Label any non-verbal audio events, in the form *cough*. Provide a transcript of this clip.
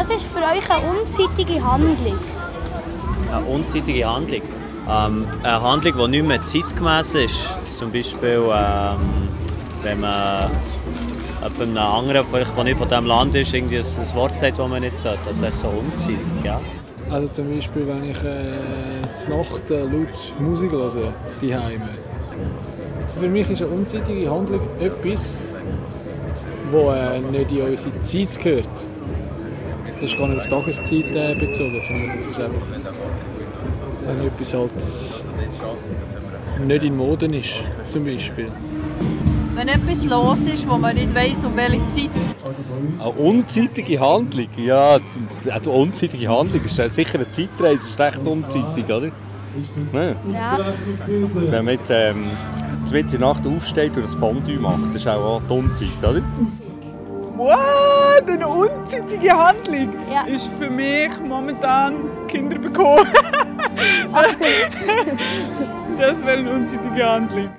Was ist für euch eine unzeitige Handlung? Eine unzeitige Handlung? Ähm, eine Handlung, die nicht mehr zeitgemäß ist. Zum Beispiel, ähm, wenn man jemandem anderen, vielleicht, der nicht von diesem Land ist, irgendwie ein, ein Wort sagt, das man nicht sollte. Das ist so unzeitig, ja. Also zum Beispiel, wenn ich äh, Nacht äh, laut Musik höre, die Heime. Für mich ist eine unzeitige Handlung etwas, das äh, nicht in unsere Zeit gehört. Das ist gar nicht auf Tageszeit äh, bezogen, sondern es ist einfach, wenn etwas halt nicht in Mode ist, zum Beispiel. Wenn etwas los ist, wo man nicht weiss, um welche Zeit. Eine unzeitige Handlung? Ja, eine unzeitige Handlung ist sicher eine Zeitreise, ist recht unzeitig, oder? Ja. Ja. Wenn man jetzt ähm, in der Nacht aufsteht und ein Fondue macht, das ist auch die Unzeit, oder? What? Eine unzeitige Handlung Ja. ist für mich momentan Kinder bekommen. *laughs* *laughs* das wäre eine unzeitige Handlung.